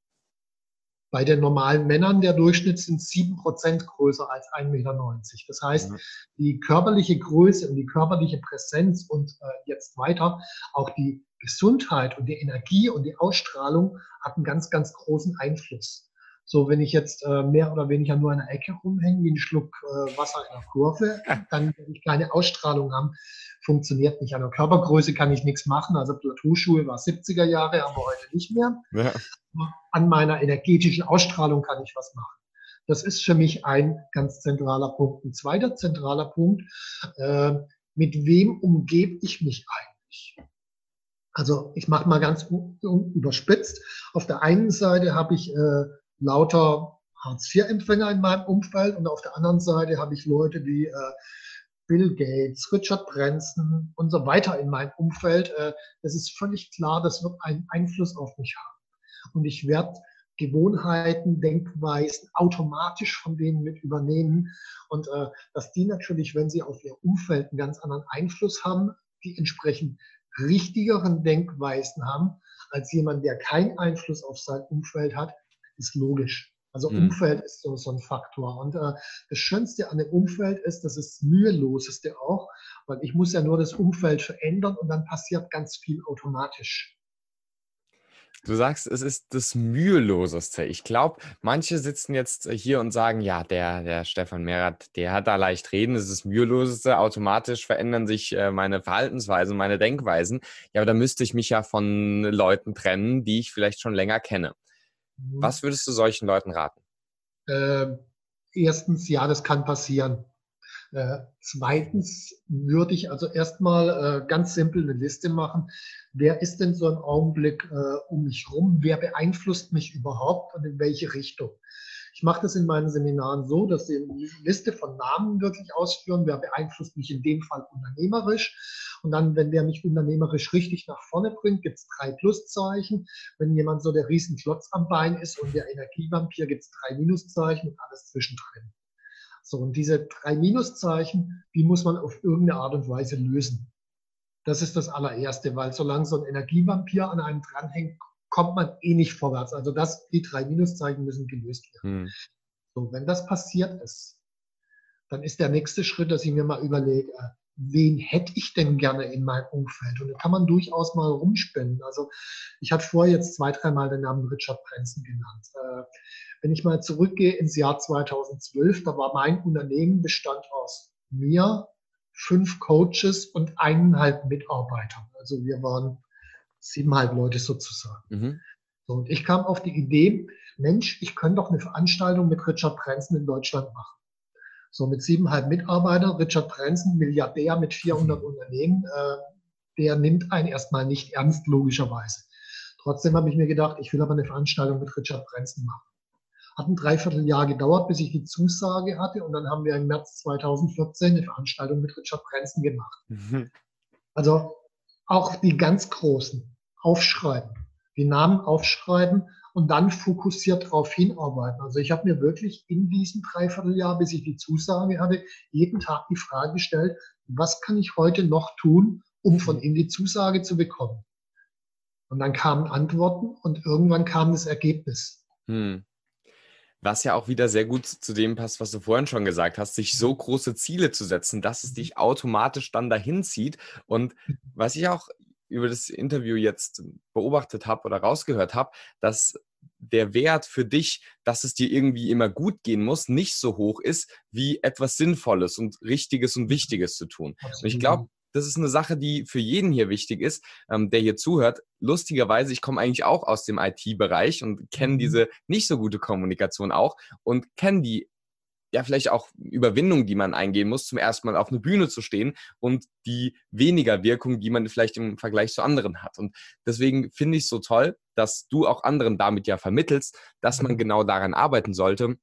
Bei den normalen Männern der Durchschnitt sind sieben Prozent größer als 1,90 Meter. Das heißt, die körperliche Größe und die körperliche Präsenz und äh, jetzt weiter auch die Gesundheit und die Energie und die Ausstrahlung hat einen ganz, ganz großen Einfluss. So, wenn ich jetzt äh, mehr oder weniger nur in der Ecke rumhänge, wie ein Schluck äh, Wasser in der Kurve, dann, wenn ich keine Ausstrahlung habe, funktioniert nicht. An der Körpergröße kann ich nichts machen. Also Plateauschuhe war 70er Jahre, aber heute nicht mehr. Ja. An meiner energetischen Ausstrahlung kann ich was machen. Das ist für mich ein ganz zentraler Punkt. Ein zweiter zentraler Punkt, äh, mit wem umgebe ich mich eigentlich? Also ich mache mal ganz überspitzt. Auf der einen Seite habe ich äh, lauter Hartz-IV-Empfänger in meinem Umfeld und auf der anderen Seite habe ich Leute wie äh, Bill Gates, Richard Branson und so weiter in meinem Umfeld. Äh, das ist völlig klar, das wird einen Einfluss auf mich haben. Und ich werde Gewohnheiten, Denkweisen automatisch von denen mit übernehmen. Und äh, dass die natürlich, wenn sie auf ihr Umfeld einen ganz anderen Einfluss haben, die entsprechend richtigeren Denkweisen haben, als jemand, der keinen Einfluss auf sein Umfeld hat, ist logisch. Also mhm. Umfeld ist so, so ein Faktor. Und äh, das Schönste an dem Umfeld ist, das ist müheloseste auch, weil ich muss ja nur das Umfeld verändern und dann passiert ganz viel automatisch. Du sagst, es ist das Müheloseste. Ich glaube, manche sitzen jetzt hier und sagen, ja, der, der Stefan Merath, der hat da leicht reden, es ist das Müheloseste. Automatisch verändern sich äh, meine Verhaltensweisen, meine Denkweisen. Ja, aber da müsste ich mich ja von Leuten trennen, die ich vielleicht schon länger kenne. Mhm. Was würdest du solchen Leuten raten? Äh, erstens, ja, das kann passieren. Äh, zweitens würde ich also erstmal äh, ganz simpel eine Liste machen. Wer ist denn so ein Augenblick äh, um mich rum? Wer beeinflusst mich überhaupt und in welche Richtung? Ich mache das in meinen Seminaren so, dass sie eine Liste von Namen wirklich ausführen. Wer beeinflusst mich in dem Fall unternehmerisch? Und dann, wenn der mich unternehmerisch richtig nach vorne bringt, gibt es drei Pluszeichen. Wenn jemand so der Riesenklotz am Bein ist und der Energievampir, gibt es drei Minuszeichen und alles zwischendrin. So, und diese drei Minuszeichen, die muss man auf irgendeine Art und Weise lösen. Das ist das allererste, weil solange so ein Energievampir an einem dranhängt, kommt man eh nicht vorwärts. Also das, die drei Minuszeichen müssen gelöst werden. Hm. So, wenn das passiert ist, dann ist der nächste Schritt, dass ich mir mal überlege, wen hätte ich denn gerne in meinem Umfeld? Und da kann man durchaus mal rumspinnen. Also ich hatte vorher jetzt zwei, dreimal den Namen Richard Branson genannt. Äh, wenn ich mal zurückgehe ins Jahr 2012, da war mein Unternehmen bestand aus mir, fünf Coaches und eineinhalb Mitarbeitern. Also wir waren siebeneinhalb Leute sozusagen. Mhm. So, und ich kam auf die Idee, Mensch, ich könnte doch eine Veranstaltung mit Richard Branson in Deutschland machen. So mit siebeneinhalb Mitarbeitern, Richard Branson, Milliardär mit 400 mhm. Unternehmen, äh, der nimmt einen erstmal nicht ernst, logischerweise. Trotzdem habe ich mir gedacht, ich will aber eine Veranstaltung mit Richard Branson machen. Hat ein Dreivierteljahr gedauert, bis ich die Zusage hatte und dann haben wir im März 2014 eine Veranstaltung mit Richard Branson gemacht. Mhm. Also auch die ganz Großen aufschreiben, die Namen aufschreiben und dann fokussiert darauf hinarbeiten. Also ich habe mir wirklich in diesem Dreivierteljahr, bis ich die Zusage hatte, jeden Tag die Frage gestellt, was kann ich heute noch tun, um von ihm die Zusage zu bekommen? Und dann kamen Antworten und irgendwann kam das Ergebnis. Hm. Was ja auch wieder sehr gut zu dem passt, was du vorhin schon gesagt hast, sich so große Ziele zu setzen, dass es dich automatisch dann dahin zieht. Und was ich auch über das Interview jetzt beobachtet habe oder rausgehört habe, dass der Wert für dich, dass es dir irgendwie immer gut gehen muss, nicht so hoch ist, wie etwas Sinnvolles und Richtiges und Wichtiges zu tun. Und ich glaube, das ist eine Sache, die für jeden hier wichtig ist, ähm, der hier zuhört. Lustigerweise, ich komme eigentlich auch aus dem IT-Bereich und kenne mhm. diese nicht so gute Kommunikation auch und kenne die ja vielleicht auch Überwindung, die man eingehen muss, zum ersten Mal auf eine Bühne zu stehen und die weniger Wirkung, die man vielleicht im Vergleich zu anderen hat. Und deswegen finde ich es so toll, dass du auch anderen damit ja vermittelst, dass man mhm. genau daran arbeiten sollte,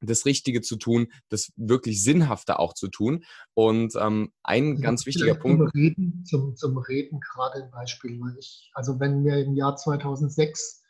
das Richtige zu tun, das wirklich Sinnhafte auch zu tun. Und ähm, ein also ganz wichtiger Punkt. Zum Reden, zum, zum Reden gerade ein Beispiel. Ich, also wenn mir im Jahr 2006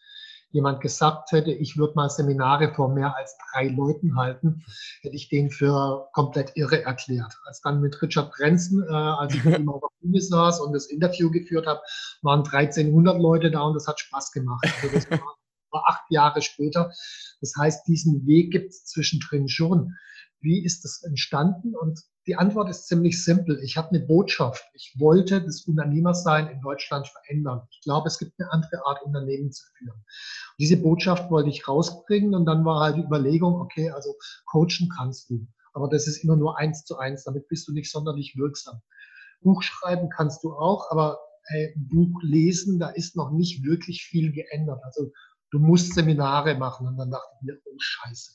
jemand gesagt hätte, ich würde mal Seminare vor mehr als drei Leuten halten, hätte ich den für komplett irre erklärt. Als dann mit Richard Branson, äh, als ich mit ihm auf der Bühne saß und das Interview geführt habe, waren 1300 Leute da und das hat Spaß gemacht. Also das war, war acht Jahre später. Das heißt, diesen Weg gibt es zwischendrin schon. Wie ist das entstanden? Und die Antwort ist ziemlich simpel. Ich habe eine Botschaft. Ich wollte das Unternehmersein in Deutschland verändern. Ich glaube, es gibt eine andere Art, Unternehmen zu führen. Und diese Botschaft wollte ich rausbringen und dann war halt die Überlegung, okay, also coachen kannst du. Aber das ist immer nur eins zu eins. Damit bist du nicht sonderlich wirksam. Buch schreiben kannst du auch, aber hey, Buch lesen, da ist noch nicht wirklich viel geändert. Also du musst Seminare machen. Und dann dachte ich mir, oh Scheiße.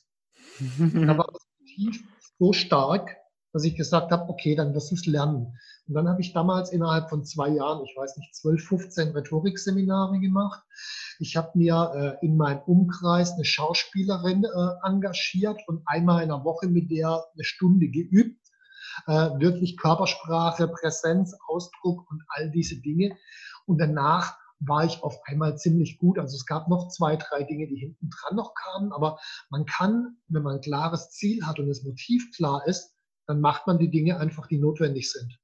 da war das Motiv so stark, dass ich gesagt habe, okay, dann wirst du es lernen. Und dann habe ich damals innerhalb von zwei Jahren, ich weiß nicht, 12, 15 Rhetorikseminare gemacht. Ich habe mir äh, in meinem Umkreis eine Schauspielerin äh, engagiert und einmal in der Woche mit der eine Stunde geübt. Äh, wirklich Körpersprache, Präsenz, Ausdruck und all diese Dinge. Und danach war ich auf einmal ziemlich gut. Also es gab noch zwei, drei Dinge, die hinten dran noch kamen, aber man kann, wenn man ein klares Ziel hat und das Motiv klar ist, dann macht man die Dinge einfach, die notwendig sind.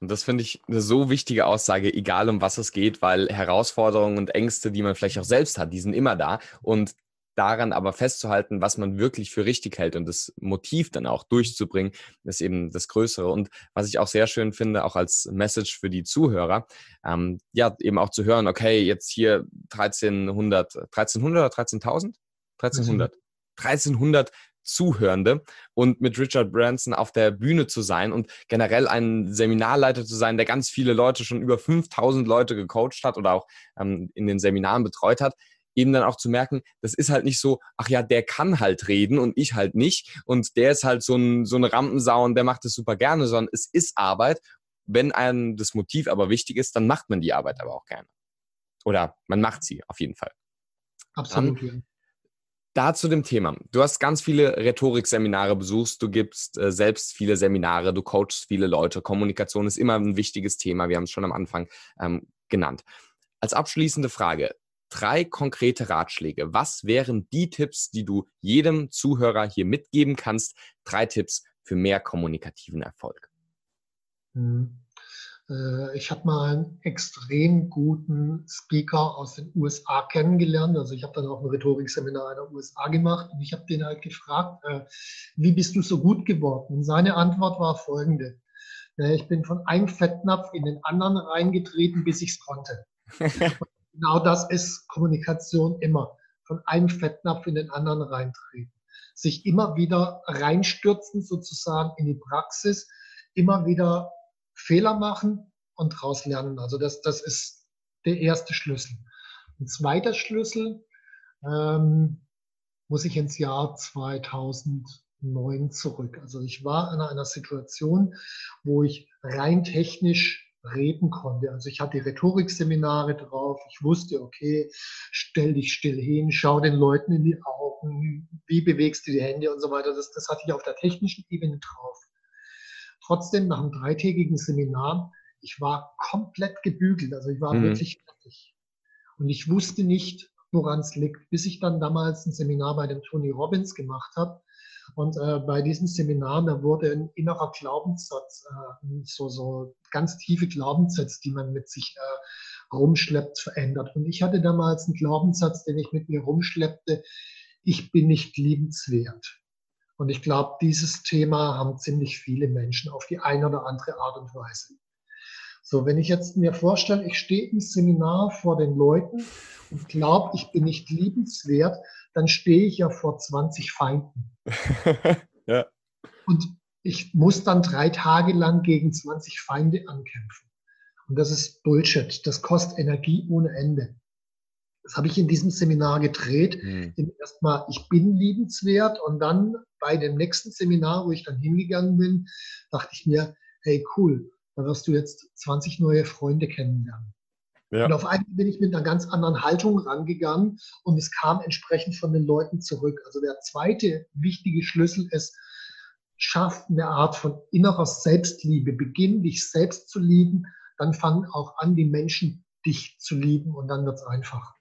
Und das finde ich eine so wichtige Aussage, egal um was es geht, weil Herausforderungen und Ängste, die man vielleicht auch selbst hat, die sind immer da. Und daran aber festzuhalten, was man wirklich für richtig hält und das Motiv dann auch durchzubringen, ist eben das Größere. Und was ich auch sehr schön finde, auch als Message für die Zuhörer, ähm, ja, eben auch zu hören, okay, jetzt hier 1300, 1300 oder 13.000? 1300. 1300 Zuhörende und mit Richard Branson auf der Bühne zu sein und generell ein Seminarleiter zu sein, der ganz viele Leute, schon über 5000 Leute gecoacht hat oder auch ähm, in den Seminaren betreut hat, eben dann auch zu merken, das ist halt nicht so, ach ja, der kann halt reden und ich halt nicht und der ist halt so, ein, so eine Rampensau und der macht es super gerne, sondern es ist Arbeit. Wenn einem das Motiv aber wichtig ist, dann macht man die Arbeit aber auch gerne. Oder man macht sie auf jeden Fall. Absolut. Dann, da zu dem Thema. Du hast ganz viele Rhetorikseminare besucht, du gibst äh, selbst viele Seminare, du coachst viele Leute. Kommunikation ist immer ein wichtiges Thema. Wir haben es schon am Anfang ähm, genannt. Als abschließende Frage, drei konkrete Ratschläge. Was wären die Tipps, die du jedem Zuhörer hier mitgeben kannst? Drei Tipps für mehr kommunikativen Erfolg. Mhm. Äh, ich habe mal einen extrem guten Speaker aus den USA kennengelernt. Also ich habe dann auch ein Rhetorikseminar in den USA gemacht und ich habe den halt gefragt, äh, wie bist du so gut geworden? Und seine Antwort war folgende. Ich bin von einem Fettnapf in den anderen reingetreten, bis ich es konnte. genau das ist Kommunikation immer. Von einem Fettnapf in den anderen reintreten. Sich immer wieder reinstürzen sozusagen in die Praxis, immer wieder Fehler machen und daraus lernen. Also das, das ist der erste Schlüssel. Ein zweiter Schlüssel ähm, muss ich ins Jahr 2009 zurück. Also ich war in einer Situation, wo ich rein technisch reden konnte. Also ich hatte Rhetorikseminare drauf. Ich wusste, okay, stell dich still hin, schau den Leuten in die Augen, wie bewegst du die Hände und so weiter. Das, das hatte ich auf der technischen Ebene drauf. Trotzdem nach einem dreitägigen Seminar, ich war komplett gebügelt, also ich war mhm. wirklich fertig. Und ich wusste nicht, woran es liegt, bis ich dann damals ein Seminar bei dem Tony Robbins gemacht habe. Und äh, bei diesem Seminar, da wurde ein innerer Glaubenssatz, äh, so, so ganz tiefe Glaubenssätze, die man mit sich äh, rumschleppt, verändert. Und ich hatte damals einen Glaubenssatz, den ich mit mir rumschleppte, ich bin nicht liebenswert. Und ich glaube, dieses Thema haben ziemlich viele Menschen auf die eine oder andere Art und Weise. So, wenn ich jetzt mir vorstelle, ich stehe im Seminar vor den Leuten und glaube, ich bin nicht liebenswert, dann stehe ich ja vor 20 Feinden. ja. Und ich muss dann drei Tage lang gegen 20 Feinde ankämpfen. Und das ist Bullshit. Das kostet Energie ohne Ende. Das habe ich in diesem Seminar gedreht. Mhm. Erstmal, ich bin liebenswert und dann bei dem nächsten Seminar, wo ich dann hingegangen bin, dachte ich mir, hey cool, da wirst du jetzt 20 neue Freunde kennenlernen. Ja. Und auf einmal bin ich mit einer ganz anderen Haltung rangegangen und es kam entsprechend von den Leuten zurück. Also der zweite wichtige Schlüssel ist, schaff eine Art von innerer Selbstliebe. Beginn dich selbst zu lieben, dann fangen auch an, die Menschen dich zu lieben und dann wird es einfach.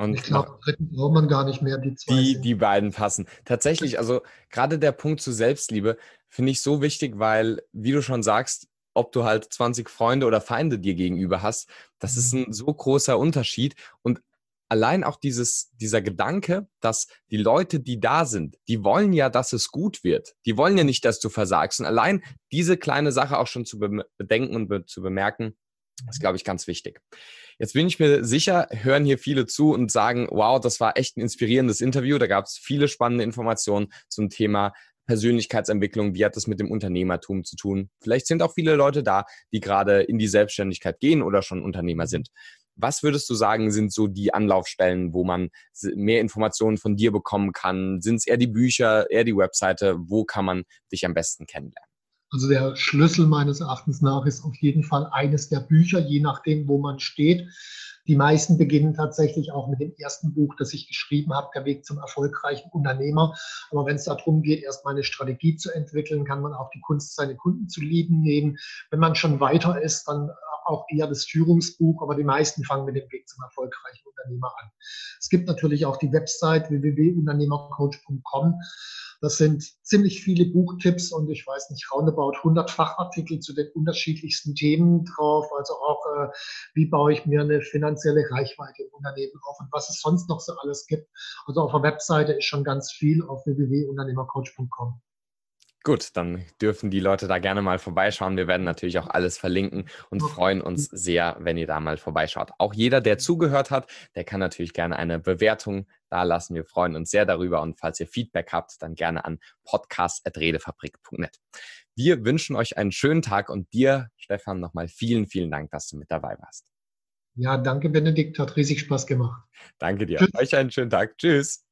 Und ich glaube, dritten braucht man gar nicht mehr. Die, zwei die, die beiden passen. Tatsächlich, also gerade der Punkt zu Selbstliebe finde ich so wichtig, weil, wie du schon sagst, ob du halt 20 Freunde oder Feinde dir gegenüber hast, das ist mhm. ein so großer Unterschied. Und allein auch dieses, dieser Gedanke, dass die Leute, die da sind, die wollen ja, dass es gut wird. Die wollen ja nicht, dass du versagst. Und allein diese kleine Sache auch schon zu bedenken und be zu bemerken, ist, glaube ich, ganz wichtig. Jetzt bin ich mir sicher, hören hier viele zu und sagen, wow, das war echt ein inspirierendes Interview. Da gab es viele spannende Informationen zum Thema Persönlichkeitsentwicklung, wie hat das mit dem Unternehmertum zu tun? Vielleicht sind auch viele Leute da, die gerade in die Selbstständigkeit gehen oder schon Unternehmer sind. Was würdest du sagen, sind so die Anlaufstellen, wo man mehr Informationen von dir bekommen kann? Sind es eher die Bücher, eher die Webseite? Wo kann man dich am besten kennenlernen? Also der Schlüssel meines Erachtens nach ist auf jeden Fall eines der Bücher, je nachdem, wo man steht. Die meisten beginnen tatsächlich auch mit dem ersten Buch, das ich geschrieben habe, Der Weg zum erfolgreichen Unternehmer. Aber wenn es darum geht, erstmal eine Strategie zu entwickeln, kann man auch die Kunst, seine Kunden zu lieben nehmen. Wenn man schon weiter ist, dann auch eher das Führungsbuch, aber die meisten fangen mit dem Weg zum erfolgreichen Unternehmer an. Es gibt natürlich auch die Website www.unternehmercoach.com. Das sind ziemlich viele Buchtipps und ich weiß nicht, roundabout 100 Fachartikel zu den unterschiedlichsten Themen drauf. Also auch, äh, wie baue ich mir eine finanzielle Reichweite im Unternehmen auf und was es sonst noch so alles gibt. Also auf der Webseite ist schon ganz viel auf www.unternehmercoach.com. Gut, dann dürfen die Leute da gerne mal vorbeischauen. Wir werden natürlich auch alles verlinken und freuen uns sehr, wenn ihr da mal vorbeischaut. Auch jeder, der zugehört hat, der kann natürlich gerne eine Bewertung da lassen. Wir freuen uns sehr darüber und falls ihr Feedback habt, dann gerne an podcast.redefabrik.net. Wir wünschen euch einen schönen Tag und dir, Stefan, nochmal vielen, vielen Dank, dass du mit dabei warst. Ja, danke, Benedikt. Hat riesig Spaß gemacht. Danke dir. Tschüss. Euch einen schönen Tag. Tschüss.